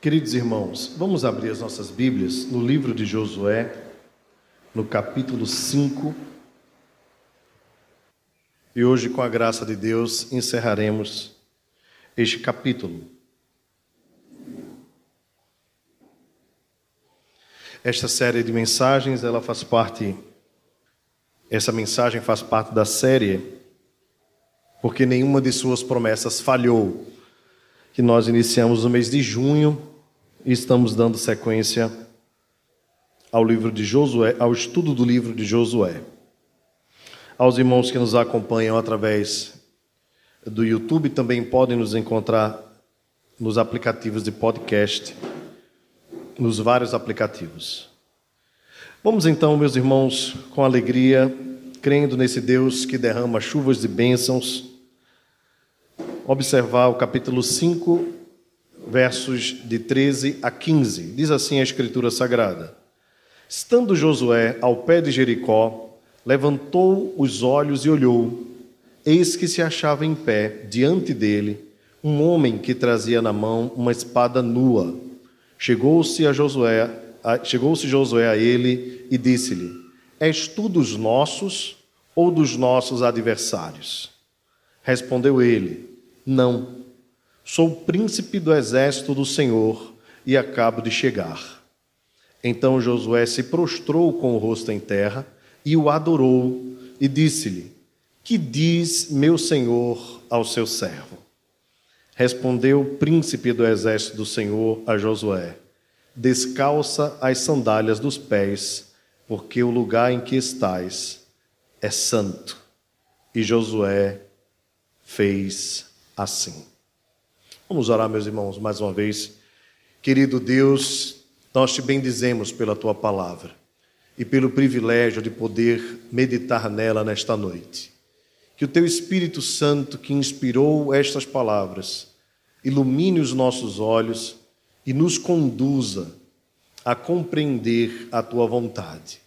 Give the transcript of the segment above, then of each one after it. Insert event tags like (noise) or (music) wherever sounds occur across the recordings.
Queridos irmãos, vamos abrir as nossas Bíblias no livro de Josué, no capítulo 5. E hoje, com a graça de Deus, encerraremos este capítulo. Esta série de mensagens, ela faz parte essa mensagem faz parte da série porque nenhuma de suas promessas falhou. Que nós iniciamos no mês de junho estamos dando sequência ao livro de Josué, ao estudo do livro de Josué. Aos irmãos que nos acompanham através do YouTube também podem nos encontrar nos aplicativos de podcast, nos vários aplicativos. Vamos então, meus irmãos, com alegria, crendo nesse Deus que derrama chuvas de bênçãos, observar o capítulo 5, versos de 13 a 15. Diz assim a Escritura Sagrada: Estando Josué ao pé de Jericó, levantou os olhos e olhou. Eis que se achava em pé, diante dele, um homem que trazia na mão uma espada nua. Chegou-se a Josué, chegou-se Josué a ele e disse-lhe: És tu dos nossos ou dos nossos adversários? Respondeu ele: Não Sou príncipe do exército do Senhor e acabo de chegar. Então Josué se prostrou com o rosto em terra e o adorou e disse-lhe: Que diz meu senhor ao seu servo? Respondeu o príncipe do exército do Senhor a Josué: Descalça as sandálias dos pés, porque o lugar em que estás é santo. E Josué fez assim. Vamos orar, meus irmãos, mais uma vez. Querido Deus, nós te bendizemos pela tua palavra e pelo privilégio de poder meditar nela nesta noite. Que o teu Espírito Santo, que inspirou estas palavras, ilumine os nossos olhos e nos conduza a compreender a tua vontade.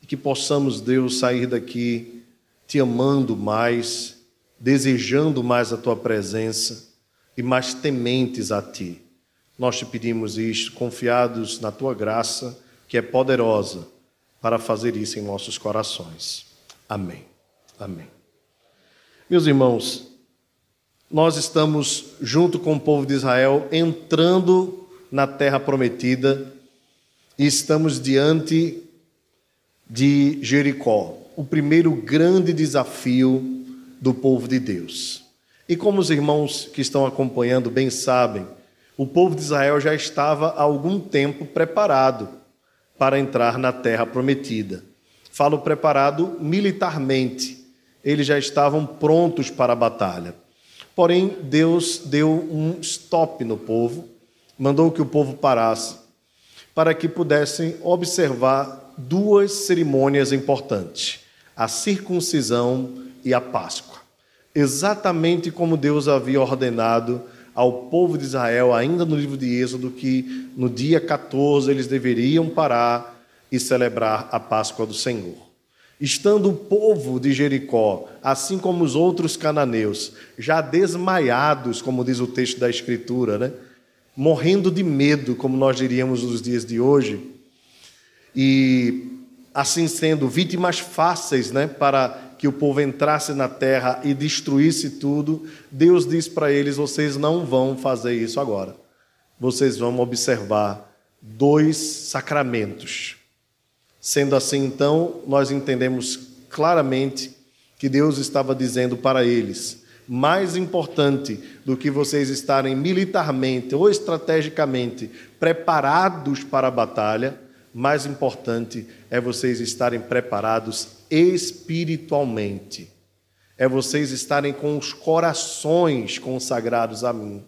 E que possamos, Deus, sair daqui te amando mais, desejando mais a tua presença e mais tementes a ti. Nós te pedimos isto, confiados na tua graça, que é poderosa para fazer isso em nossos corações. Amém. Amém. Meus irmãos, nós estamos, junto com o povo de Israel, entrando na terra prometida e estamos diante de Jericó, o primeiro grande desafio do povo de Deus. E como os irmãos que estão acompanhando bem sabem, o povo de Israel já estava há algum tempo preparado para entrar na terra prometida. Falo preparado militarmente, eles já estavam prontos para a batalha. Porém, Deus deu um stop no povo, mandou que o povo parasse, para que pudessem observar duas cerimônias importantes: a circuncisão e a Páscoa exatamente como Deus havia ordenado ao povo de Israel, ainda no livro de Êxodo, que no dia 14 eles deveriam parar e celebrar a Páscoa do Senhor. Estando o povo de Jericó, assim como os outros cananeus, já desmaiados, como diz o texto da Escritura, né? morrendo de medo, como nós diríamos nos dias de hoje, e assim sendo vítimas fáceis né? para que o povo entrasse na terra e destruísse tudo, Deus diz para eles: vocês não vão fazer isso agora. Vocês vão observar dois sacramentos. Sendo assim, então, nós entendemos claramente que Deus estava dizendo para eles: mais importante do que vocês estarem militarmente ou estrategicamente preparados para a batalha, mais importante é vocês estarem preparados espiritualmente. É vocês estarem com os corações consagrados a mim.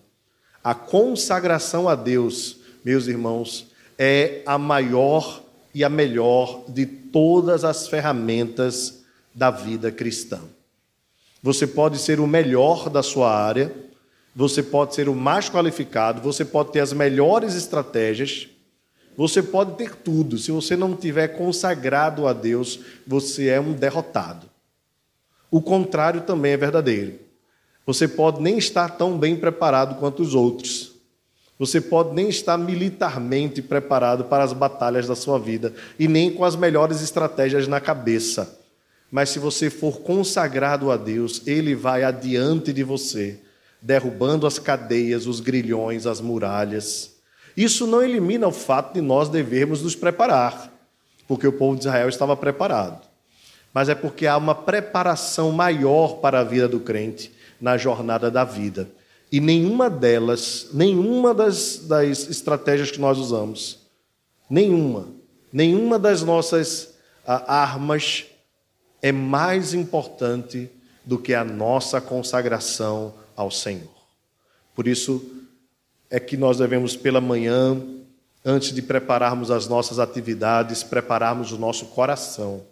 A consagração a Deus, meus irmãos, é a maior e a melhor de todas as ferramentas da vida cristã. Você pode ser o melhor da sua área, você pode ser o mais qualificado, você pode ter as melhores estratégias, você pode ter tudo, se você não tiver consagrado a Deus, você é um derrotado. O contrário também é verdadeiro. Você pode nem estar tão bem preparado quanto os outros. Você pode nem estar militarmente preparado para as batalhas da sua vida e nem com as melhores estratégias na cabeça. Mas se você for consagrado a Deus, Ele vai adiante de você, derrubando as cadeias, os grilhões, as muralhas. Isso não elimina o fato de nós devermos nos preparar, porque o povo de Israel estava preparado. Mas é porque há uma preparação maior para a vida do crente na jornada da vida. E nenhuma delas, nenhuma das, das estratégias que nós usamos, nenhuma, nenhuma das nossas ah, armas é mais importante do que a nossa consagração ao Senhor. Por isso é que nós devemos, pela manhã, antes de prepararmos as nossas atividades, prepararmos o nosso coração.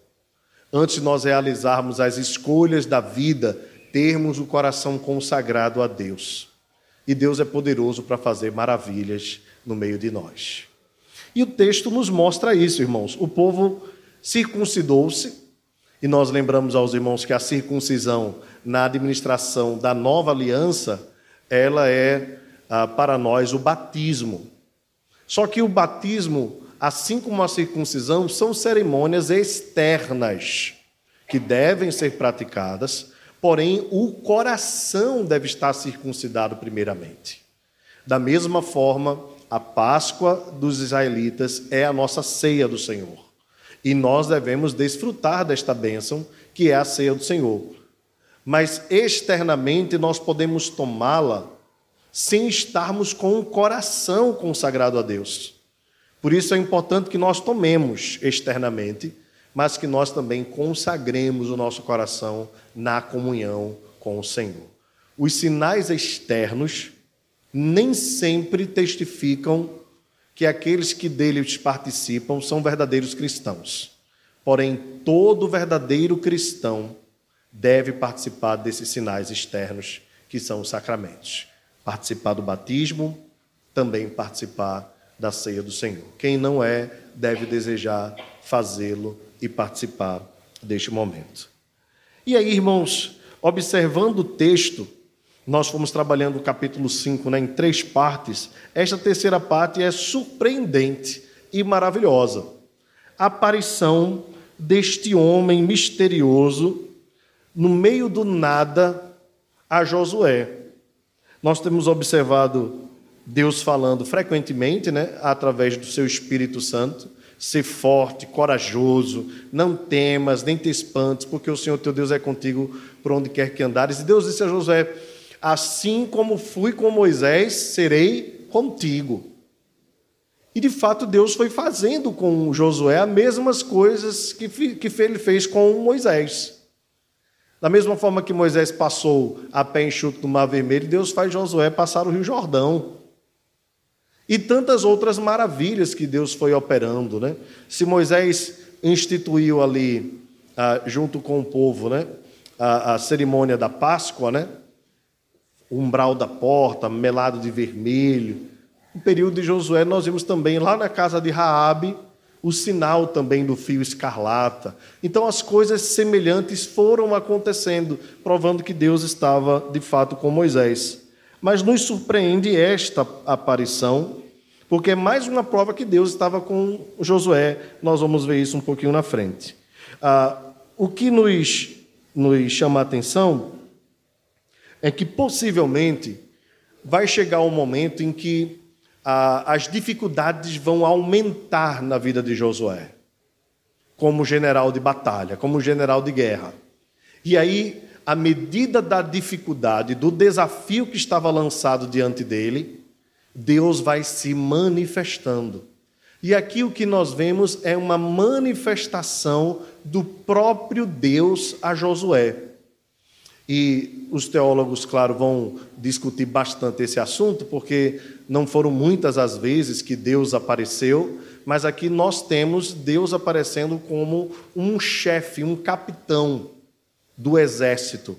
Antes de nós realizarmos as escolhas da vida, termos o coração consagrado a Deus. E Deus é poderoso para fazer maravilhas no meio de nós. E o texto nos mostra isso, irmãos. O povo circuncidou-se, e nós lembramos aos irmãos que a circuncisão na administração da nova aliança, ela é ah, para nós o batismo. Só que o batismo, assim como a circuncisão, são cerimônias externas que devem ser praticadas, porém o coração deve estar circuncidado primeiramente. Da mesma forma, a Páscoa dos israelitas é a nossa ceia do Senhor. E nós devemos desfrutar desta bênção que é a ceia do Senhor. Mas externamente nós podemos tomá-la sem estarmos com o coração consagrado a Deus. Por isso é importante que nós tomemos externamente, mas que nós também consagremos o nosso coração na comunhão com o Senhor. Os sinais externos nem sempre testificam que aqueles que deles participam são verdadeiros cristãos. Porém, todo verdadeiro cristão deve participar desses sinais externos, que são os sacramentos. Participar do batismo, também participar da ceia do Senhor. Quem não é, deve desejar fazê-lo e participar deste momento. E aí, irmãos, observando o texto, nós fomos trabalhando o capítulo 5 né, em três partes. Esta terceira parte é surpreendente e maravilhosa. A aparição deste homem misterioso no meio do nada a Josué. Nós temos observado Deus falando frequentemente, né, através do seu Espírito Santo, ser forte, corajoso, não temas, nem te espantes, porque o Senhor teu Deus é contigo por onde quer que andares. E Deus disse a Josué: Assim como fui com Moisés, serei contigo. E de fato Deus foi fazendo com Josué as mesmas coisas que, que ele fez com Moisés. Da mesma forma que Moisés passou a pé enxuto no Mar Vermelho, Deus faz Josué passar o Rio Jordão. E tantas outras maravilhas que Deus foi operando. Né? Se Moisés instituiu ali, ah, junto com o povo, né, a, a cerimônia da Páscoa, né, o umbral da porta, melado de vermelho. No período de Josué, nós vimos também lá na casa de Raabe o sinal também do fio escarlata. Então as coisas semelhantes foram acontecendo, provando que Deus estava de fato com Moisés. Mas nos surpreende esta aparição, porque é mais uma prova que Deus estava com Josué. Nós vamos ver isso um pouquinho na frente. Ah, o que nos, nos chama a atenção é que possivelmente vai chegar um momento em que as dificuldades vão aumentar na vida de Josué, como general de batalha, como general de guerra. E aí, à medida da dificuldade, do desafio que estava lançado diante dele, Deus vai se manifestando. E aqui o que nós vemos é uma manifestação do próprio Deus a Josué. E os teólogos, claro, vão discutir bastante esse assunto, porque não foram muitas as vezes que Deus apareceu, mas aqui nós temos Deus aparecendo como um chefe, um capitão do exército.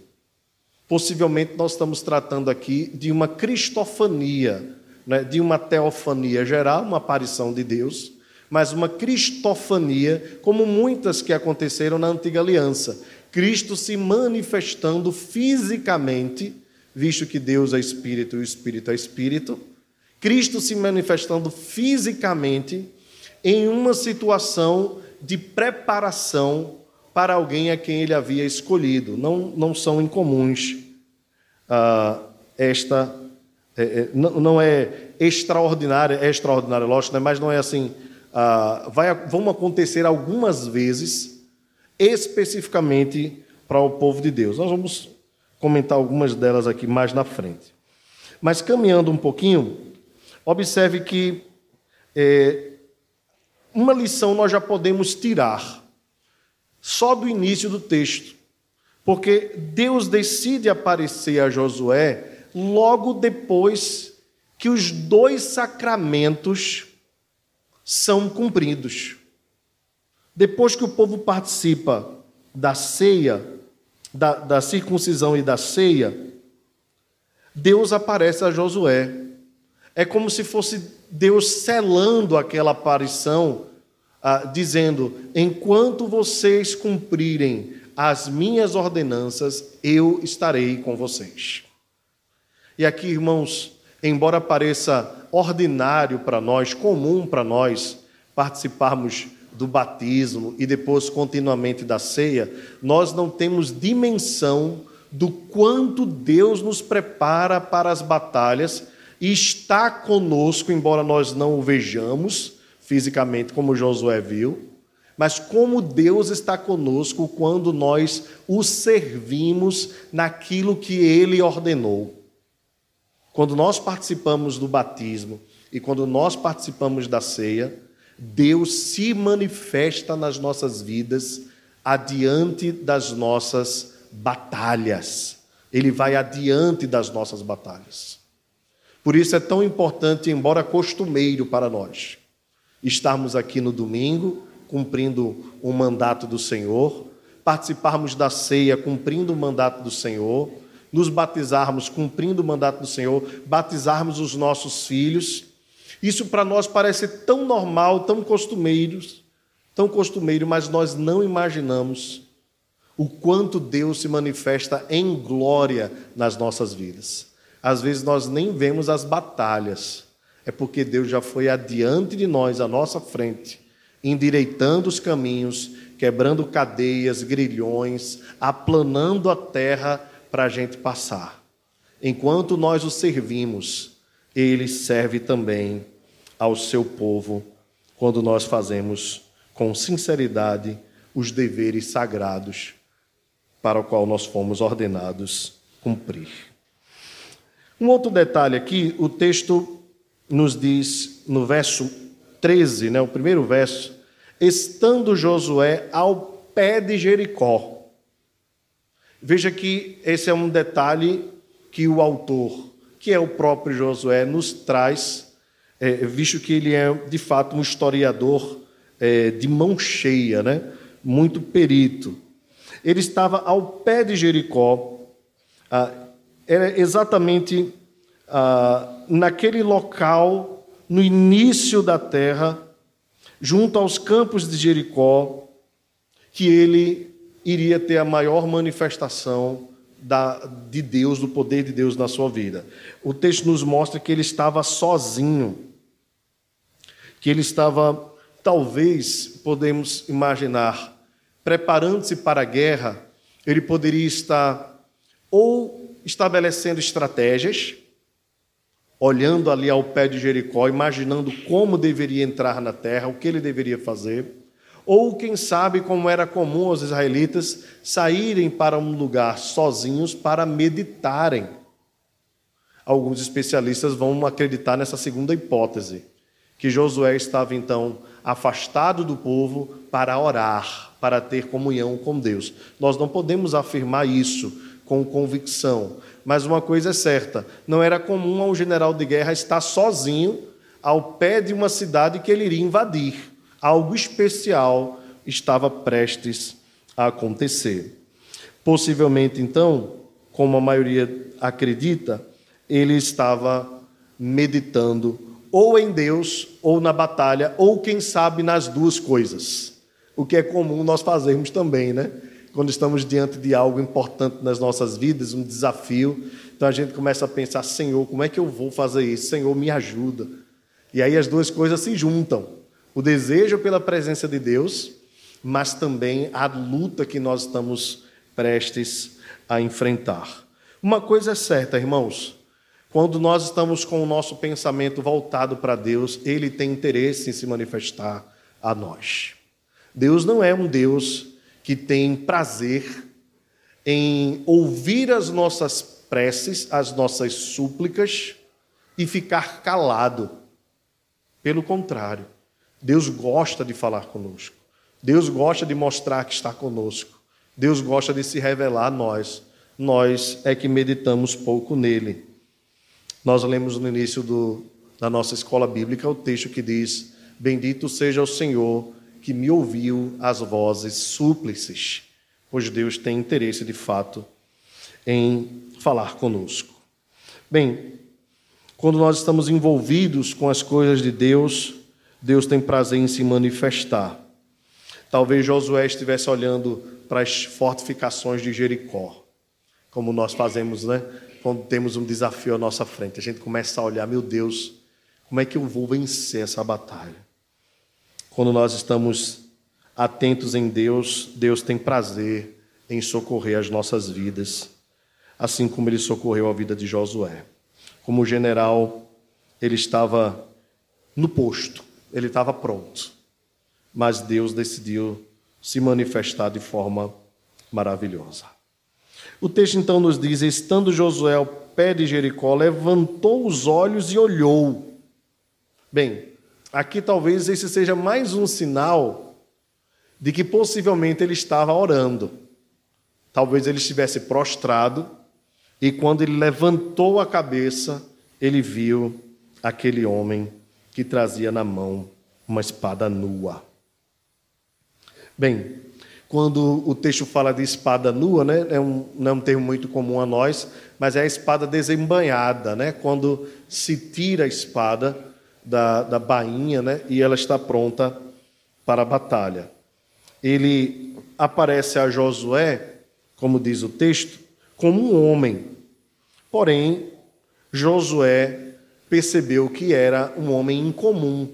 Possivelmente nós estamos tratando aqui de uma cristofania, né? de uma teofania geral, uma aparição de Deus, mas uma cristofania, como muitas que aconteceram na antiga aliança Cristo se manifestando fisicamente, visto que Deus é espírito e o espírito é espírito, Cristo se manifestando fisicamente em uma situação de preparação para alguém a quem ele havia escolhido. Não, não são incomuns ah, esta. É, é, não, não, é extraordinária, é extraordinária, lógico, né? mas não é assim. Ah, vai, vão acontecer algumas vezes, especificamente para o povo de Deus. Nós vamos comentar algumas delas aqui mais na frente. Mas caminhando um pouquinho, observe que é, uma lição nós já podemos tirar só do início do texto, porque Deus decide aparecer a Josué logo depois que os dois sacramentos são cumpridos. Depois que o povo participa da ceia, da, da circuncisão e da ceia, Deus aparece a Josué. É como se fosse Deus selando aquela aparição, ah, dizendo: enquanto vocês cumprirem as minhas ordenanças, eu estarei com vocês. E aqui, irmãos, embora pareça ordinário para nós, comum para nós, participarmos do batismo e depois continuamente da ceia, nós não temos dimensão do quanto Deus nos prepara para as batalhas e está conosco, embora nós não o vejamos fisicamente, como Josué viu, mas como Deus está conosco quando nós o servimos naquilo que ele ordenou. Quando nós participamos do batismo e quando nós participamos da ceia, Deus se manifesta nas nossas vidas adiante das nossas batalhas. Ele vai adiante das nossas batalhas. Por isso é tão importante, embora costumeiro para nós, estarmos aqui no domingo, cumprindo o mandato do Senhor, participarmos da ceia, cumprindo o mandato do Senhor, nos batizarmos, cumprindo o mandato do Senhor, batizarmos os nossos filhos. Isso para nós parece tão normal, tão costumeiro, tão costumeiro, mas nós não imaginamos o quanto Deus se manifesta em glória nas nossas vidas. Às vezes nós nem vemos as batalhas, é porque Deus já foi adiante de nós, à nossa frente, endireitando os caminhos, quebrando cadeias, grilhões, aplanando a terra para a gente passar. Enquanto nós o servimos, ele serve também ao seu povo quando nós fazemos com sinceridade os deveres sagrados para o qual nós fomos ordenados cumprir. Um outro detalhe aqui, o texto nos diz no verso 13, né, o primeiro verso, estando Josué ao pé de Jericó. Veja que esse é um detalhe que o autor, que é o próprio Josué, nos traz, é, visto que ele é de fato um historiador é, de mão cheia, né, muito perito. Ele estava ao pé de Jericó, ah, era exatamente ah, naquele local, no início da terra, junto aos campos de Jericó, que ele iria ter a maior manifestação da, de Deus, do poder de Deus na sua vida. O texto nos mostra que ele estava sozinho, que ele estava, talvez, podemos imaginar, preparando-se para a guerra, ele poderia estar ou estabelecendo estratégias, olhando ali ao pé de Jericó, imaginando como deveria entrar na terra, o que ele deveria fazer, ou quem sabe, como era comum aos israelitas, saírem para um lugar sozinhos para meditarem. Alguns especialistas vão acreditar nessa segunda hipótese, que Josué estava então afastado do povo para orar, para ter comunhão com Deus. Nós não podemos afirmar isso com convicção, mas uma coisa é certa: não era comum ao general de guerra estar sozinho ao pé de uma cidade que ele iria invadir. Algo especial estava prestes a acontecer. Possivelmente, então, como a maioria acredita, ele estava meditando ou em Deus, ou na batalha, ou quem sabe nas duas coisas o que é comum nós fazermos também, né? quando estamos diante de algo importante nas nossas vidas, um desafio. Então a gente começa a pensar: Senhor, como é que eu vou fazer isso? Senhor, me ajuda. E aí as duas coisas se juntam: o desejo pela presença de Deus, mas também a luta que nós estamos prestes a enfrentar. Uma coisa é certa, irmãos. Quando nós estamos com o nosso pensamento voltado para Deus, Ele tem interesse em se manifestar a nós. Deus não é um Deus que tem prazer em ouvir as nossas preces, as nossas súplicas e ficar calado. Pelo contrário, Deus gosta de falar conosco. Deus gosta de mostrar que está conosco. Deus gosta de se revelar a nós. Nós é que meditamos pouco nele. Nós lemos no início do, da nossa escola bíblica o texto que diz: Bendito seja o Senhor que me ouviu as vozes súplices, pois Deus tem interesse de fato em falar conosco. Bem, quando nós estamos envolvidos com as coisas de Deus, Deus tem prazer em se manifestar. Talvez Josué estivesse olhando para as fortificações de Jericó, como nós fazemos, né? Quando temos um desafio à nossa frente, a gente começa a olhar, meu Deus, como é que eu vou vencer essa batalha? Quando nós estamos atentos em Deus, Deus tem prazer em socorrer as nossas vidas, assim como ele socorreu a vida de Josué. Como general, ele estava no posto, ele estava pronto, mas Deus decidiu se manifestar de forma maravilhosa. O texto então nos diz: estando Josué ao pé de Jericó, levantou os olhos e olhou. Bem, Aqui talvez esse seja mais um sinal de que possivelmente ele estava orando. Talvez ele estivesse prostrado e quando ele levantou a cabeça, ele viu aquele homem que trazia na mão uma espada nua. Bem, quando o texto fala de espada nua, né, é um, não é um termo muito comum a nós, mas é a espada desembanhada, né, quando se tira a espada da, da bainha, né? E ela está pronta para a batalha. Ele aparece a Josué, como diz o texto, como um homem. Porém, Josué percebeu que era um homem incomum,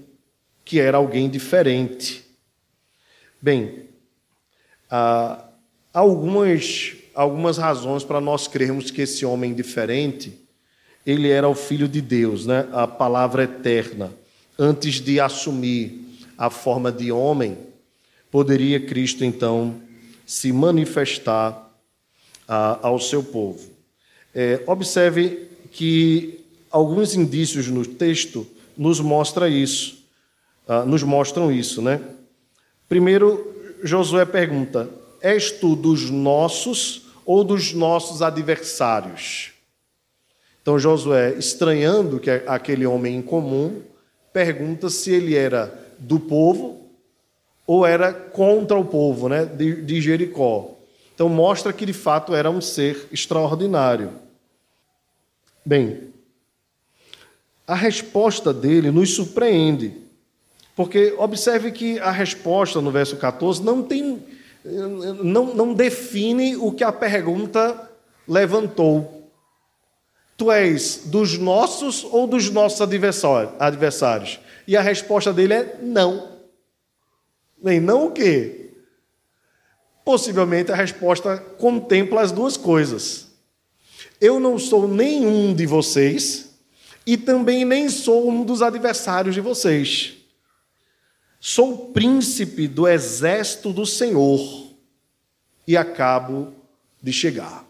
que era alguém diferente. Bem, há algumas, algumas razões para nós crermos que esse homem diferente ele era o filho de Deus, né? a palavra eterna. Antes de assumir a forma de homem, poderia Cristo então se manifestar ah, ao seu povo. É, observe que alguns indícios no texto nos mostra isso, ah, nos mostram isso, né? Primeiro, Josué pergunta: És tu dos nossos ou dos nossos adversários? Então Josué, estranhando que aquele homem incomum, pergunta se ele era do povo ou era contra o povo né, de, de Jericó. Então mostra que de fato era um ser extraordinário. Bem, a resposta dele nos surpreende, porque observe que a resposta no verso 14 não tem, não, não define o que a pergunta levantou. Tu és dos nossos ou dos nossos adversários? E a resposta dele é não. Nem não o quê? Possivelmente a resposta contempla as duas coisas. Eu não sou nenhum de vocês e também nem sou um dos adversários de vocês. Sou príncipe do exército do Senhor e acabo de chegar.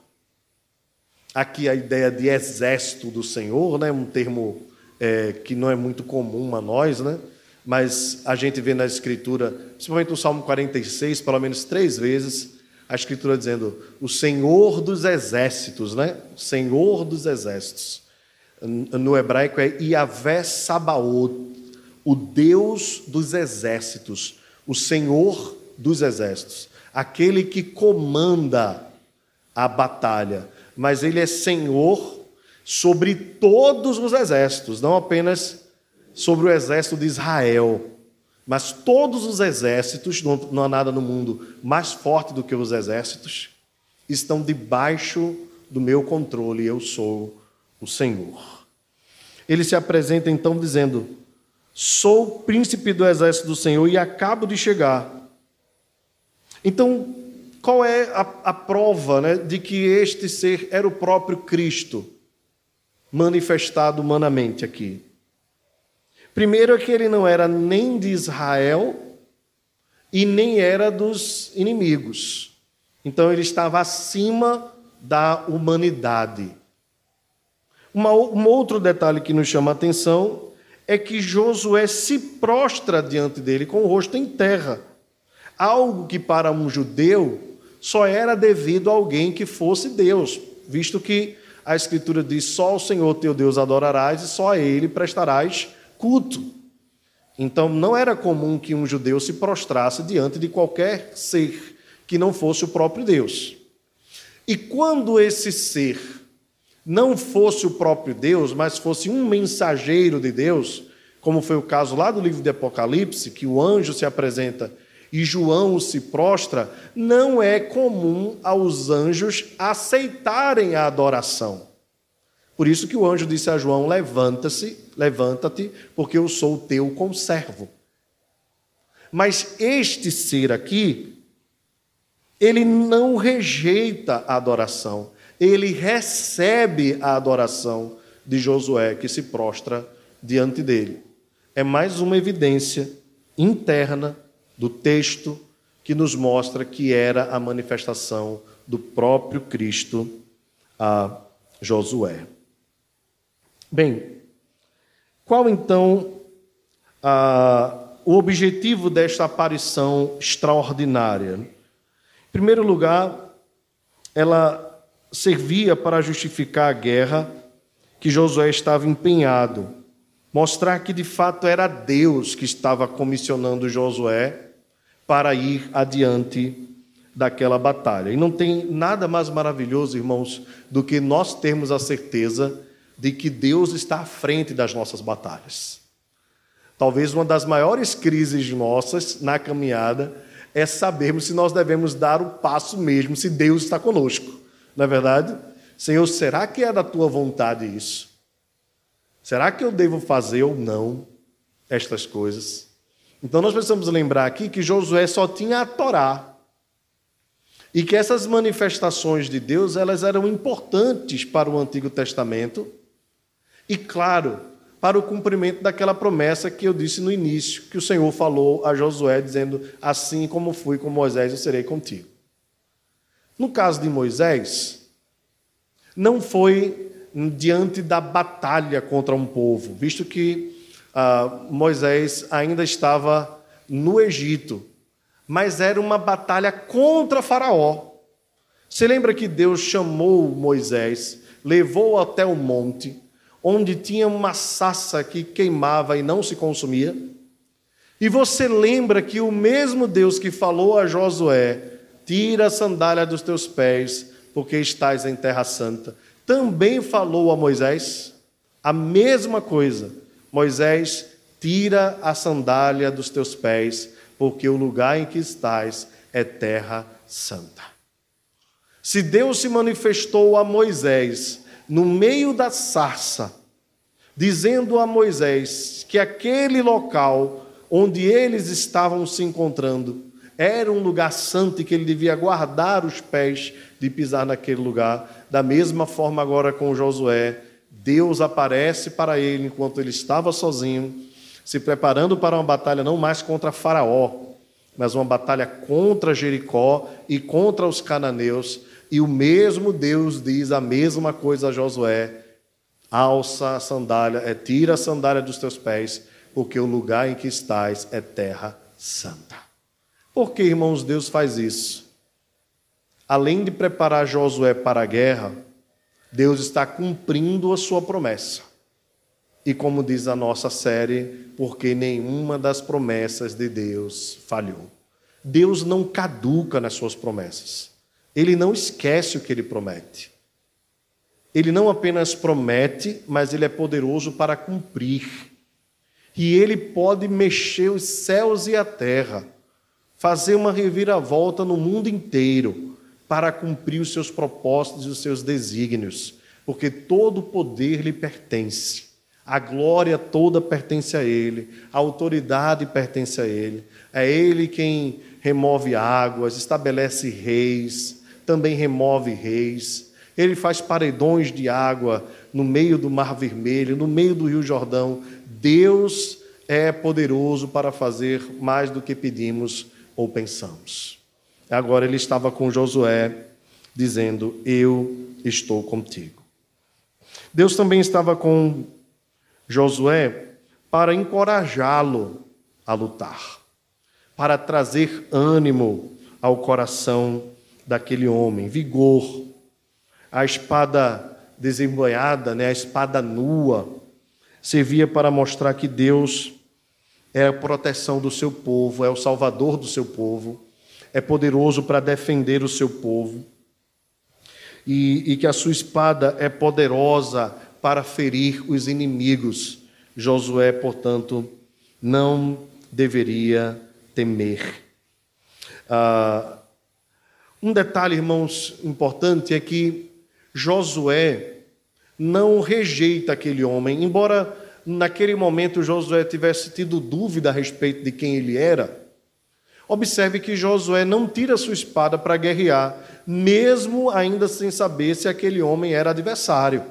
Aqui a ideia de exército do Senhor, né? um termo é, que não é muito comum a nós, né? mas a gente vê na Escritura, principalmente no Salmo 46, pelo menos três vezes, a Escritura dizendo o Senhor dos exércitos, né? Senhor dos exércitos. No hebraico é Yahvé Sabaoth, o Deus dos exércitos, o Senhor dos exércitos, aquele que comanda a batalha mas ele é senhor sobre todos os exércitos, não apenas sobre o exército de Israel. Mas todos os exércitos, não há nada no mundo mais forte do que os exércitos, estão debaixo do meu controle, eu sou o Senhor. Ele se apresenta então dizendo: Sou príncipe do exército do Senhor e acabo de chegar. Então, qual é a, a prova né, de que este ser era o próprio Cristo, manifestado humanamente aqui? Primeiro é que ele não era nem de Israel e nem era dos inimigos. Então ele estava acima da humanidade. Uma, um outro detalhe que nos chama a atenção é que Josué se prostra diante dele com o rosto em terra. Algo que para um judeu só era devido a alguém que fosse Deus, visto que a Escritura diz: só o Senhor teu Deus adorarás e só a ele prestarás culto. Então não era comum que um judeu se prostrasse diante de qualquer ser que não fosse o próprio Deus. E quando esse ser não fosse o próprio Deus, mas fosse um mensageiro de Deus, como foi o caso lá do livro de Apocalipse, que o anjo se apresenta e João se prostra, não é comum aos anjos aceitarem a adoração. Por isso que o anjo disse a João: Levanta-se, levanta-te, porque eu sou o teu conservo. Mas este ser aqui, ele não rejeita a adoração, ele recebe a adoração de Josué, que se prostra diante dele. É mais uma evidência interna do texto que nos mostra que era a manifestação do próprio Cristo a Josué. Bem, qual então a, o objetivo desta aparição extraordinária? Em primeiro lugar, ela servia para justificar a guerra que Josué estava empenhado, mostrar que de fato era Deus que estava comissionando Josué para ir adiante daquela batalha. E não tem nada mais maravilhoso, irmãos, do que nós termos a certeza de que Deus está à frente das nossas batalhas. Talvez uma das maiores crises nossas na caminhada é sabermos se nós devemos dar o passo mesmo, se Deus está conosco. Não é verdade? Senhor, será que é da tua vontade isso? Será que eu devo fazer ou não estas coisas? Então nós precisamos lembrar aqui que Josué só tinha a Torá. E que essas manifestações de Deus, elas eram importantes para o Antigo Testamento e claro, para o cumprimento daquela promessa que eu disse no início, que o Senhor falou a Josué dizendo: "Assim como fui com Moisés, eu serei contigo". No caso de Moisés, não foi diante da batalha contra um povo, visto que ah, Moisés ainda estava no Egito, mas era uma batalha contra Faraó. Você lembra que Deus chamou Moisés, levou até o monte, onde tinha uma sassa que queimava e não se consumia? E você lembra que o mesmo Deus que falou a Josué, tira a sandália dos teus pés, porque estás em terra santa, também falou a Moisés a mesma coisa Moisés, tira a sandália dos teus pés, porque o lugar em que estás é terra santa. Se Deus se manifestou a Moisés no meio da sarça, dizendo a Moisés que aquele local onde eles estavam se encontrando era um lugar santo e que ele devia guardar os pés de pisar naquele lugar, da mesma forma agora com Josué, Deus aparece para ele enquanto ele estava sozinho, se preparando para uma batalha não mais contra Faraó, mas uma batalha contra Jericó e contra os cananeus. E o mesmo Deus diz a mesma coisa a Josué: alça a sandália, é, tira a sandália dos teus pés, porque o lugar em que estás é terra santa. Por que, irmãos, Deus faz isso? Além de preparar Josué para a guerra, Deus está cumprindo a sua promessa. E como diz a nossa série, porque nenhuma das promessas de Deus falhou. Deus não caduca nas suas promessas. Ele não esquece o que ele promete. Ele não apenas promete, mas ele é poderoso para cumprir. E ele pode mexer os céus e a terra, fazer uma reviravolta no mundo inteiro para cumprir os seus propósitos e os seus desígnios, porque todo o poder lhe pertence. A glória toda pertence a Ele, a autoridade pertence a Ele. É Ele quem remove águas, estabelece reis, também remove reis. Ele faz paredões de água no meio do Mar Vermelho, no meio do Rio Jordão. Deus é poderoso para fazer mais do que pedimos ou pensamos. Agora ele estava com Josué, dizendo: Eu estou contigo. Deus também estava com Josué para encorajá-lo a lutar, para trazer ânimo ao coração daquele homem, vigor. A espada desembanhada, né, a espada nua, servia para mostrar que Deus é a proteção do seu povo, é o salvador do seu povo, é poderoso para defender o seu povo, e, e que a sua espada é poderosa para ferir os inimigos. Josué, portanto, não deveria temer. Ah, um detalhe, irmãos, importante é que Josué não rejeita aquele homem, embora naquele momento Josué tivesse tido dúvida a respeito de quem ele era. Observe que Josué não tira sua espada para guerrear, mesmo ainda sem saber se aquele homem era adversário.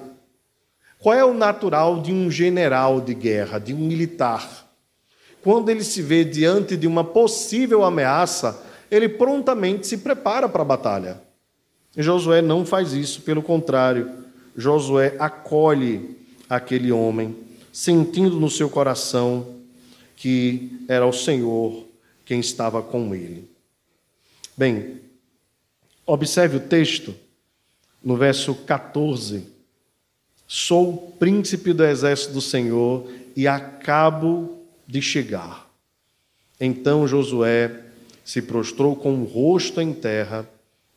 Qual é o natural de um general de guerra, de um militar? Quando ele se vê diante de uma possível ameaça, ele prontamente se prepara para a batalha. Josué não faz isso, pelo contrário, Josué acolhe aquele homem, sentindo no seu coração que era o Senhor quem estava com ele. Bem, observe o texto no verso 14. Sou príncipe do exército do Senhor e acabo de chegar. Então Josué se prostrou com o rosto em terra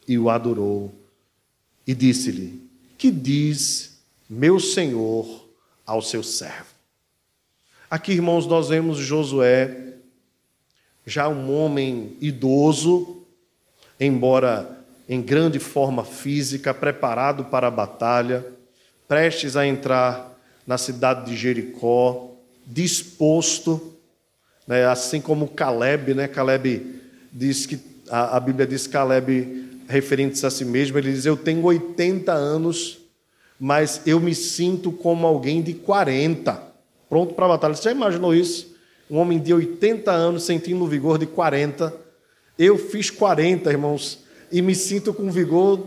e o adorou e disse-lhe: que diz meu senhor ao seu servo. Aqui, irmãos, nós vemos Josué, já um homem idoso, embora em grande forma física, preparado para a batalha, prestes a entrar na cidade de Jericó, disposto, né, assim como Caleb, né? Caleb diz que a, a Bíblia diz que Caleb referentes a si mesmo, ele diz: Eu tenho 80 anos, mas eu me sinto como alguém de 40, pronto para a batalha. Você já imaginou isso? Um homem de 80 anos sentindo o vigor de 40. Eu fiz 40, irmãos, e me sinto com vigor.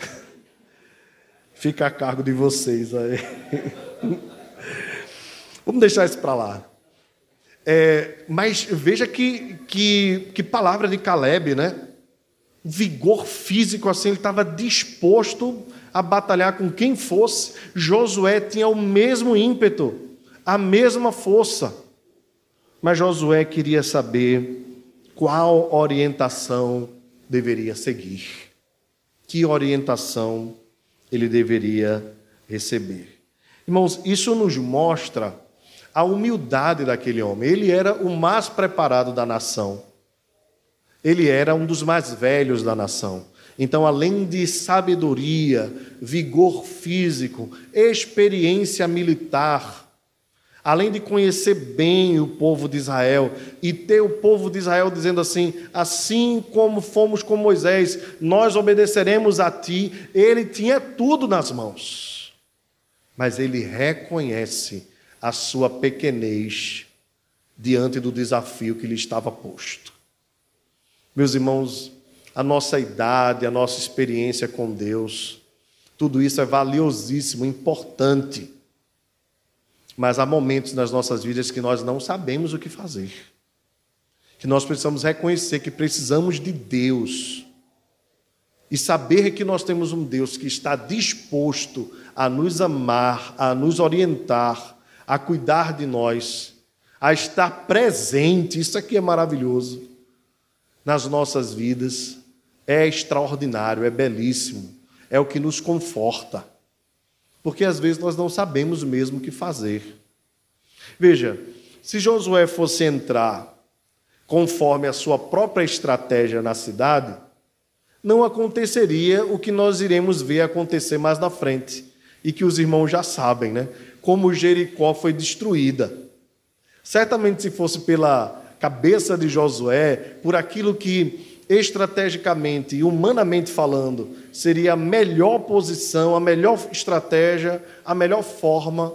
(laughs) Fica a cargo de vocês aí. (laughs) Vamos deixar isso para lá. É, mas veja que, que, que palavra de Caleb, né? Vigor físico, assim, ele estava disposto a batalhar com quem fosse. Josué tinha o mesmo ímpeto, a mesma força. Mas Josué queria saber qual orientação deveria seguir, que orientação ele deveria receber. Irmãos, isso nos mostra a humildade daquele homem. Ele era o mais preparado da nação. Ele era um dos mais velhos da nação. Então, além de sabedoria, vigor físico, experiência militar, além de conhecer bem o povo de Israel e ter o povo de Israel dizendo assim: assim como fomos com Moisés, nós obedeceremos a ti, ele tinha tudo nas mãos. Mas ele reconhece a sua pequenez diante do desafio que lhe estava posto. Meus irmãos, a nossa idade, a nossa experiência com Deus, tudo isso é valiosíssimo, importante. Mas há momentos nas nossas vidas que nós não sabemos o que fazer. Que nós precisamos reconhecer que precisamos de Deus. E saber que nós temos um Deus que está disposto a nos amar, a nos orientar, a cuidar de nós, a estar presente, isso aqui é maravilhoso, nas nossas vidas, é extraordinário, é belíssimo, é o que nos conforta. porque às vezes nós não sabemos mesmo o que fazer. Veja, se Josué fosse entrar conforme a sua própria estratégia na cidade, não aconteceria o que nós iremos ver acontecer mais na frente e que os irmãos já sabem, né? Como Jericó foi destruída. Certamente, se fosse pela cabeça de Josué, por aquilo que estrategicamente e humanamente falando seria a melhor posição, a melhor estratégia, a melhor forma,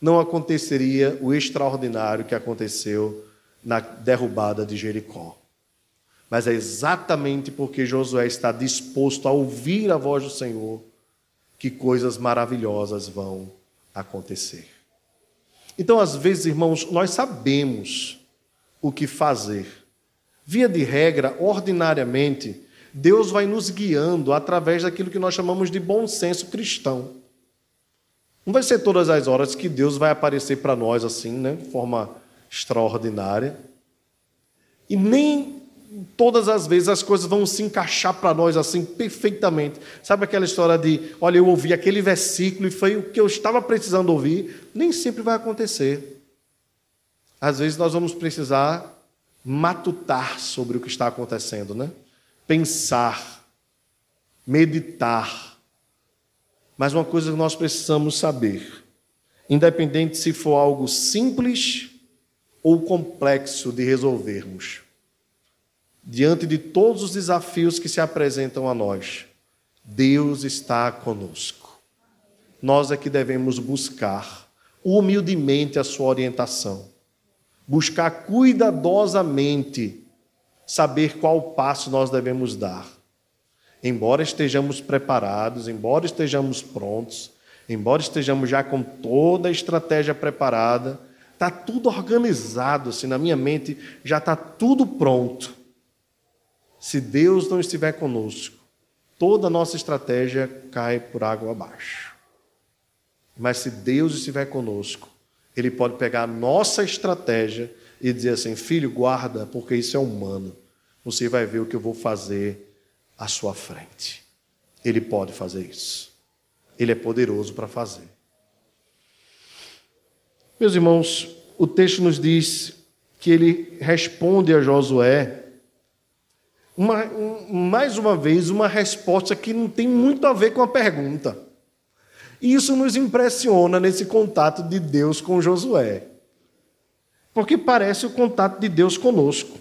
não aconteceria o extraordinário que aconteceu na derrubada de Jericó. Mas é exatamente porque Josué está disposto a ouvir a voz do Senhor que coisas maravilhosas vão acontecer. Então, às vezes, irmãos, nós sabemos o que fazer. Via de regra, ordinariamente, Deus vai nos guiando através daquilo que nós chamamos de bom senso cristão. Não vai ser todas as horas que Deus vai aparecer para nós assim, né, de forma extraordinária. E nem todas as vezes as coisas vão se encaixar para nós assim perfeitamente. Sabe aquela história de, olha, eu ouvi aquele versículo e foi o que eu estava precisando ouvir? Nem sempre vai acontecer. Às vezes nós vamos precisar matutar sobre o que está acontecendo, né? Pensar, meditar. Mas uma coisa que nós precisamos saber, independente se for algo simples ou complexo de resolvermos, diante de todos os desafios que se apresentam a nós, Deus está conosco. Nós é que devemos buscar humildemente a sua orientação, buscar cuidadosamente saber qual passo nós devemos dar. Embora estejamos preparados, embora estejamos prontos, embora estejamos já com toda a estratégia preparada, está tudo organizado, assim, na minha mente já está tudo pronto. Se Deus não estiver conosco, toda a nossa estratégia cai por água abaixo. Mas se Deus estiver conosco, Ele pode pegar a nossa estratégia e dizer assim: filho, guarda, porque isso é humano. Você vai ver o que eu vou fazer à sua frente. Ele pode fazer isso. Ele é poderoso para fazer. Meus irmãos, o texto nos diz que ele responde a Josué uma, um, mais uma vez, uma resposta que não tem muito a ver com a pergunta. E isso nos impressiona nesse contato de Deus com Josué. Porque parece o contato de Deus conosco.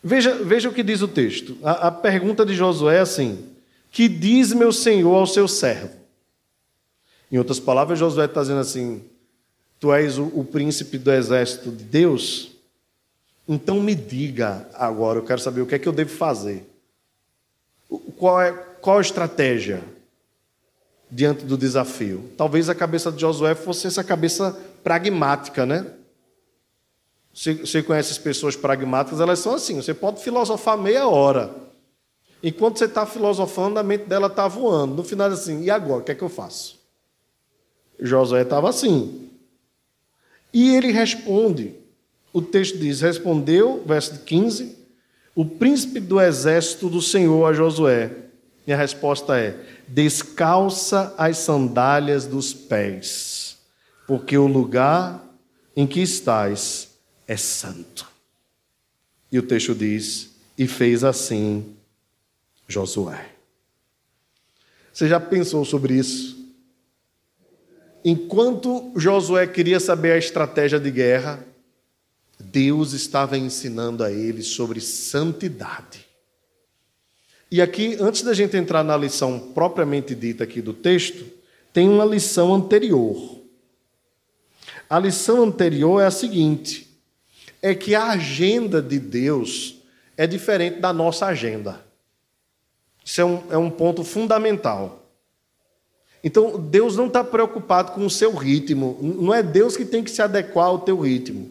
Veja, veja o que diz o texto. A, a pergunta de Josué é assim: Que diz meu senhor ao seu servo? Em outras palavras, Josué está dizendo assim: Tu és o, o príncipe do exército de Deus? Então me diga agora, eu quero saber o que é que eu devo fazer. Qual é qual a estratégia diante do desafio? Talvez a cabeça de Josué fosse essa cabeça pragmática, né? Você, conhece as pessoas pragmáticas, elas são assim: você pode filosofar meia hora. Enquanto você está filosofando, a mente dela está voando. No final, assim, e agora? O que é que eu faço? Josué estava assim. E ele responde: o texto diz: Respondeu, verso 15, o príncipe do exército do Senhor a Josué. E a resposta é: Descalça as sandálias dos pés, porque o lugar em que estás é santo. E o texto diz: E fez assim Josué. Você já pensou sobre isso? Enquanto Josué queria saber a estratégia de guerra, Deus estava ensinando a ele sobre santidade. E aqui, antes da gente entrar na lição propriamente dita aqui do texto, tem uma lição anterior. A lição anterior é a seguinte: é que a agenda de Deus é diferente da nossa agenda. Isso é um, é um ponto fundamental. Então, Deus não está preocupado com o seu ritmo. Não é Deus que tem que se adequar ao teu ritmo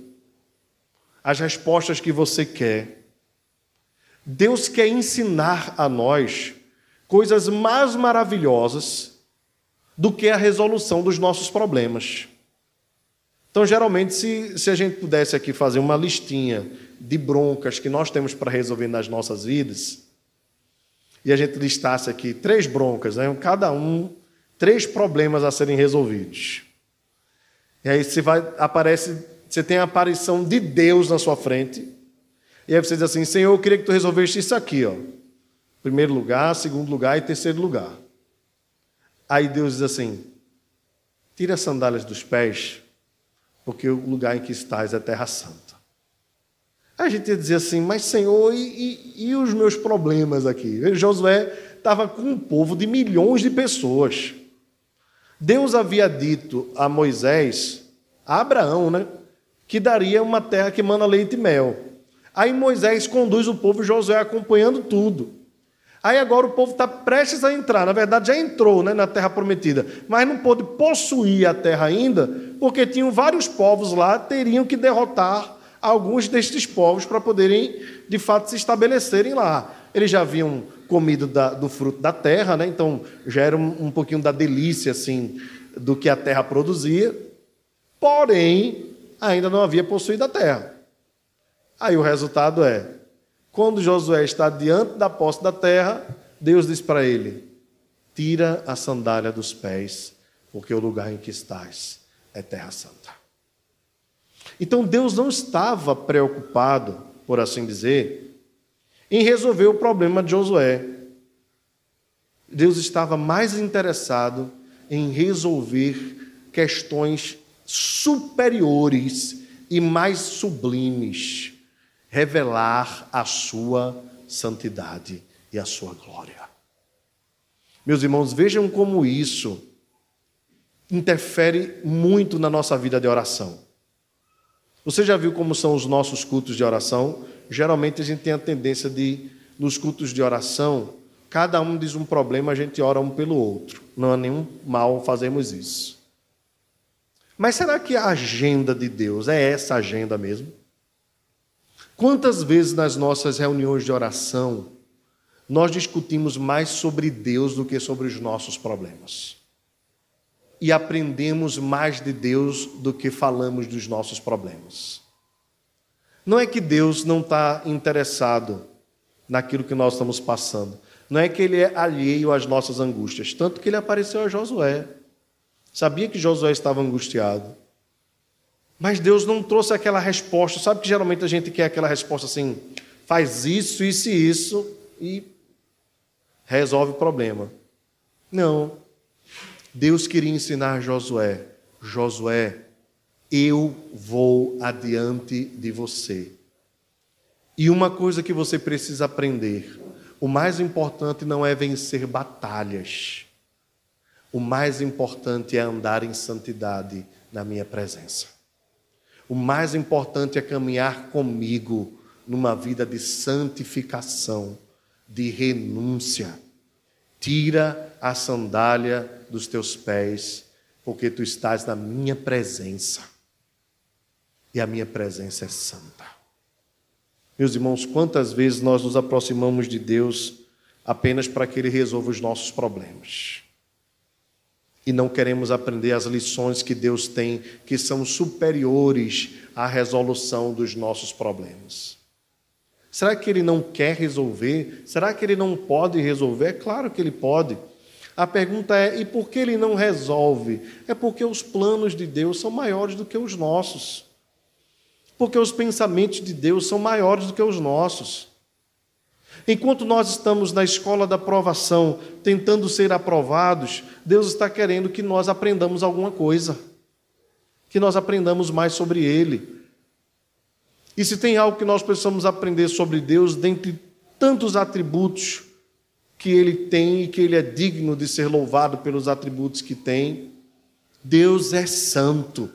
as respostas que você quer. Deus quer ensinar a nós coisas mais maravilhosas do que a resolução dos nossos problemas. Então, geralmente, se, se a gente pudesse aqui fazer uma listinha de broncas que nós temos para resolver nas nossas vidas, e a gente listasse aqui três broncas, né? cada um três problemas a serem resolvidos. E aí você vai, aparece, você tem a aparição de Deus na sua frente. E aí você diz assim: Senhor, eu queria que tu resolvesse isso aqui, ó. Primeiro lugar, segundo lugar e terceiro lugar. Aí Deus diz assim: Tira as sandálias dos pés, porque o lugar em que estás é terra santa. A gente ia dizer assim, mas Senhor, e, e, e os meus problemas aqui? Josué estava com um povo de milhões de pessoas. Deus havia dito a Moisés, a Abraão, né, que daria uma terra que manda leite e mel. Aí Moisés conduz o povo, Josué acompanhando tudo. Aí agora o povo está prestes a entrar, na verdade já entrou né, na terra prometida, mas não pôde possuir a terra ainda, porque tinham vários povos lá, teriam que derrotar alguns destes povos para poderem de fato se estabelecerem lá. Eles já haviam comido da, do fruto da terra, né? então já era um, um pouquinho da delícia assim do que a terra produzia, porém ainda não havia possuído a terra. Aí o resultado é quando Josué está diante da posse da terra, Deus diz para ele: Tira a sandália dos pés, porque o lugar em que estás é terra santa. Então Deus não estava preocupado, por assim dizer, em resolver o problema de Josué. Deus estava mais interessado em resolver questões superiores e mais sublimes revelar a sua santidade e a sua glória. Meus irmãos, vejam como isso interfere muito na nossa vida de oração. Você já viu como são os nossos cultos de oração? Geralmente a gente tem a tendência de, nos cultos de oração, cada um diz um problema, a gente ora um pelo outro. Não há nenhum mal fazermos isso. Mas será que a agenda de Deus é essa agenda mesmo? Quantas vezes nas nossas reuniões de oração nós discutimos mais sobre Deus do que sobre os nossos problemas? E aprendemos mais de Deus do que falamos dos nossos problemas. Não é que Deus não está interessado naquilo que nós estamos passando. Não é que ele é alheio às nossas angústias. Tanto que ele apareceu a Josué. Sabia que Josué estava angustiado. Mas Deus não trouxe aquela resposta. Sabe que geralmente a gente quer aquela resposta assim: faz isso, isso e isso e resolve o problema. Não. Deus queria ensinar Josué: Josué, eu vou adiante de você. E uma coisa que você precisa aprender: o mais importante não é vencer batalhas. O mais importante é andar em santidade na minha presença. O mais importante é caminhar comigo numa vida de santificação, de renúncia. Tira a sandália dos teus pés, porque tu estás na minha presença. E a minha presença é santa. Meus irmãos, quantas vezes nós nos aproximamos de Deus apenas para que Ele resolva os nossos problemas? E não queremos aprender as lições que Deus tem, que são superiores à resolução dos nossos problemas. Será que Ele não quer resolver? Será que Ele não pode resolver? É claro que Ele pode. A pergunta é: e por que Ele não resolve? É porque os planos de Deus são maiores do que os nossos. Porque os pensamentos de Deus são maiores do que os nossos. Enquanto nós estamos na escola da aprovação, tentando ser aprovados, Deus está querendo que nós aprendamos alguma coisa, que nós aprendamos mais sobre Ele. E se tem algo que nós precisamos aprender sobre Deus, dentre tantos atributos que Ele tem e que Ele é digno de ser louvado pelos atributos que tem, Deus é santo.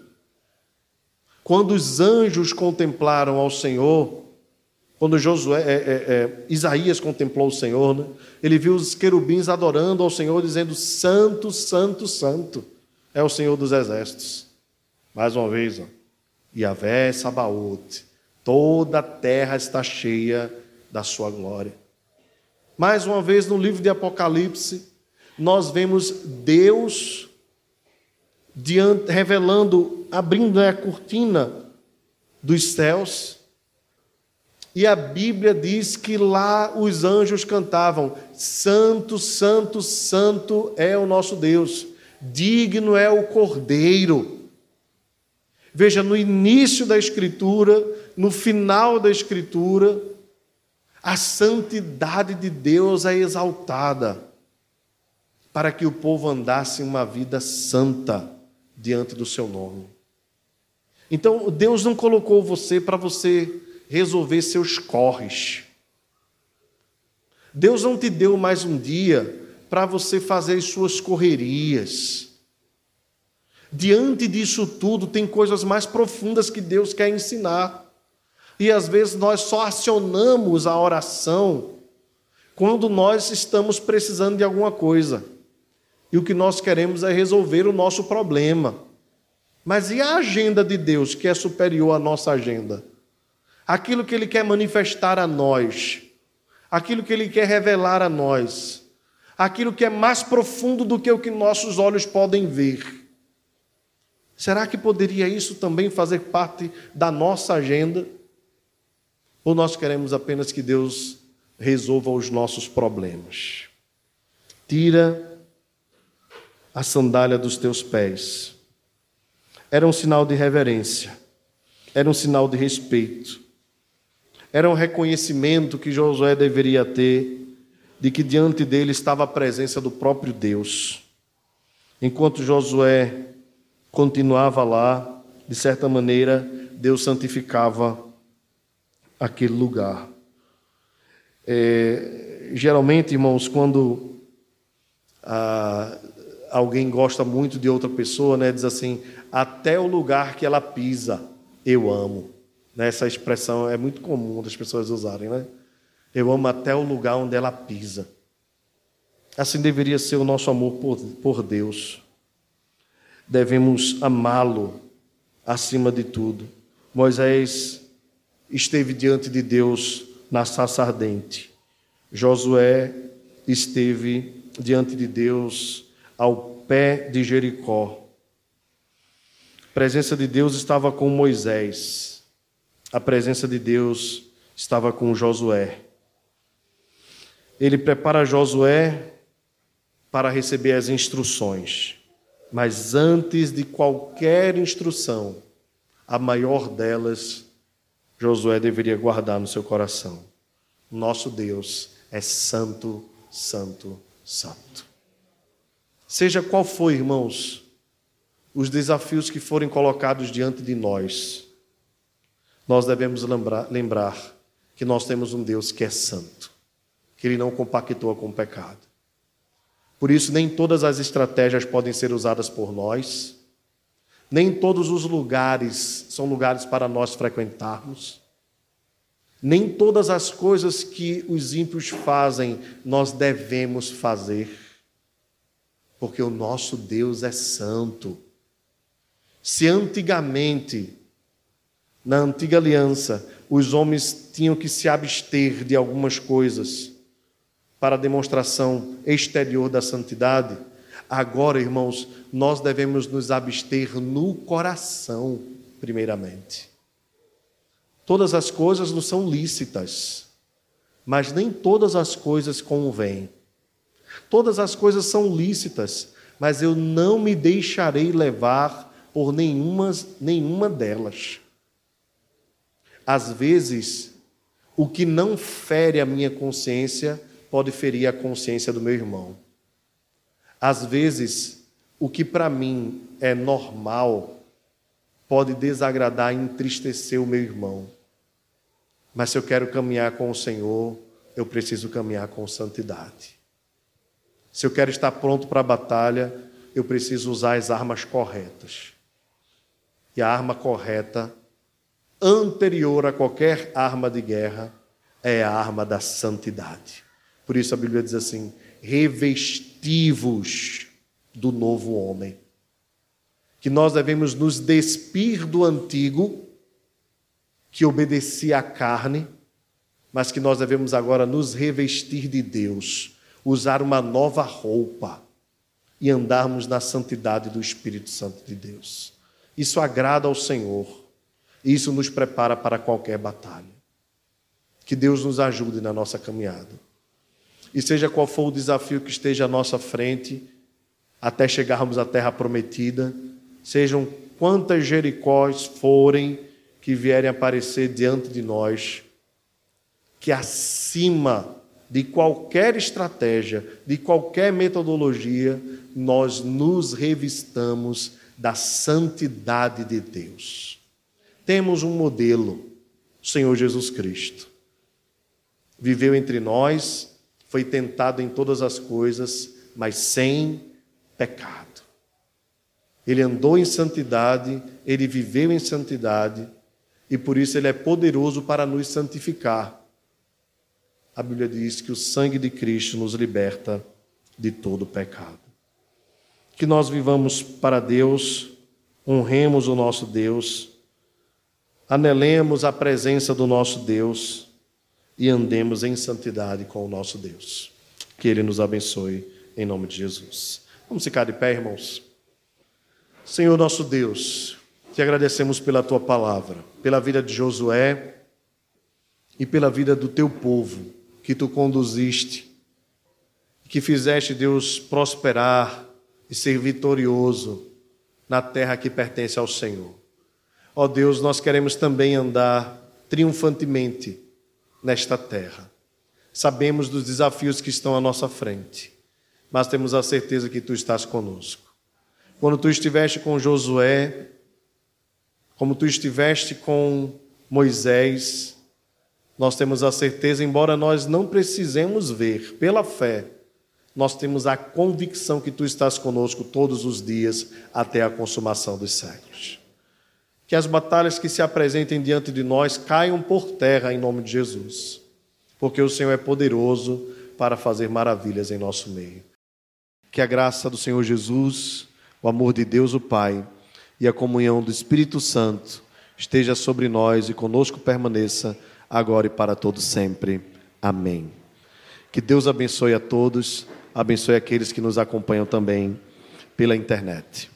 Quando os anjos contemplaram ao Senhor, quando Josué, é, é, é, Isaías contemplou o Senhor, né? ele viu os querubins adorando ao Senhor, dizendo: Santo, Santo, Santo é o Senhor dos exércitos. Mais uma vez, ó, Yahvé Sabaote, toda a terra está cheia da sua glória. Mais uma vez, no livro de Apocalipse, nós vemos Deus diante, revelando, abrindo a cortina dos céus e a Bíblia diz que lá os anjos cantavam: Santo, Santo, Santo é o nosso Deus. digno é o Cordeiro. Veja, no início da Escritura, no final da Escritura, a santidade de Deus é exaltada para que o povo andasse uma vida santa diante do seu nome. Então, Deus não colocou você para você resolver seus corres. Deus não te deu mais um dia para você fazer as suas correrias. Diante disso tudo, tem coisas mais profundas que Deus quer ensinar. E às vezes nós só acionamos a oração quando nós estamos precisando de alguma coisa. E o que nós queremos é resolver o nosso problema. Mas e a agenda de Deus, que é superior à nossa agenda? Aquilo que Ele quer manifestar a nós, aquilo que Ele quer revelar a nós, aquilo que é mais profundo do que o que nossos olhos podem ver. Será que poderia isso também fazer parte da nossa agenda? Ou nós queremos apenas que Deus resolva os nossos problemas? Tira a sandália dos teus pés era um sinal de reverência, era um sinal de respeito, era um reconhecimento que Josué deveria ter de que diante dele estava a presença do próprio Deus. Enquanto Josué continuava lá, de certa maneira, Deus santificava aquele lugar. É, geralmente, irmãos, quando ah, alguém gosta muito de outra pessoa, né, diz assim: até o lugar que ela pisa, eu amo. Né, essa expressão é muito comum das pessoas usarem, né? Eu amo até o lugar onde ela pisa. Assim deveria ser o nosso amor por, por Deus. Devemos amá-lo acima de tudo. Moisés esteve diante de Deus na sarça ardente. Josué esteve diante de Deus ao pé de Jericó. A presença de Deus estava com Moisés. A presença de Deus estava com Josué. Ele prepara Josué para receber as instruções. Mas antes de qualquer instrução, a maior delas, Josué deveria guardar no seu coração. Nosso Deus é santo, santo, santo. Seja qual for, irmãos, os desafios que forem colocados diante de nós, nós devemos lembrar, lembrar que nós temos um Deus que é santo, que Ele não compactua com o pecado. Por isso, nem todas as estratégias podem ser usadas por nós, nem todos os lugares são lugares para nós frequentarmos, nem todas as coisas que os ímpios fazem nós devemos fazer porque o nosso Deus é santo. Se antigamente, na antiga aliança, os homens tinham que se abster de algumas coisas para a demonstração exterior da santidade, agora, irmãos, nós devemos nos abster no coração, primeiramente. Todas as coisas não são lícitas, mas nem todas as coisas convêm. Todas as coisas são lícitas, mas eu não me deixarei levar por nenhuma, nenhuma delas. Às vezes, o que não fere a minha consciência pode ferir a consciência do meu irmão. Às vezes, o que para mim é normal pode desagradar e entristecer o meu irmão. Mas se eu quero caminhar com o Senhor, eu preciso caminhar com santidade. Se eu quero estar pronto para a batalha, eu preciso usar as armas corretas. E a arma correta, anterior a qualquer arma de guerra, é a arma da santidade. Por isso a Bíblia diz assim: revestivos do novo homem. Que nós devemos nos despir do antigo, que obedecia à carne, mas que nós devemos agora nos revestir de Deus usar uma nova roupa e andarmos na santidade do Espírito Santo de Deus. Isso agrada ao Senhor. Isso nos prepara para qualquer batalha. Que Deus nos ajude na nossa caminhada. E seja qual for o desafio que esteja à nossa frente, até chegarmos à terra prometida, sejam quantas Jericós forem que vierem aparecer diante de nós, que acima de qualquer estratégia, de qualquer metodologia, nós nos revistamos da santidade de Deus. Temos um modelo, o Senhor Jesus Cristo. Viveu entre nós, foi tentado em todas as coisas, mas sem pecado. Ele andou em santidade, ele viveu em santidade, e por isso ele é poderoso para nos santificar. A Bíblia diz que o sangue de Cristo nos liberta de todo pecado. Que nós vivamos para Deus, honremos o nosso Deus, anelemos a presença do nosso Deus e andemos em santidade com o nosso Deus. Que Ele nos abençoe, em nome de Jesus. Vamos ficar de pé, irmãos. Senhor nosso Deus, te agradecemos pela tua palavra, pela vida de Josué e pela vida do teu povo que tu conduziste, que fizeste Deus prosperar e ser vitorioso na terra que pertence ao Senhor. Ó oh Deus, nós queremos também andar triunfantemente nesta terra. Sabemos dos desafios que estão à nossa frente, mas temos a certeza que tu estás conosco. Quando tu estiveste com Josué, como tu estiveste com Moisés, nós temos a certeza, embora nós não precisemos ver, pela fé, nós temos a convicção que tu estás conosco todos os dias até a consumação dos séculos. Que as batalhas que se apresentem diante de nós caiam por terra em nome de Jesus, porque o Senhor é poderoso para fazer maravilhas em nosso meio. Que a graça do Senhor Jesus o amor de Deus o Pai e a comunhão do Espírito Santo esteja sobre nós e conosco permaneça agora e para todos sempre. Amém. Que Deus abençoe a todos, abençoe aqueles que nos acompanham também pela internet.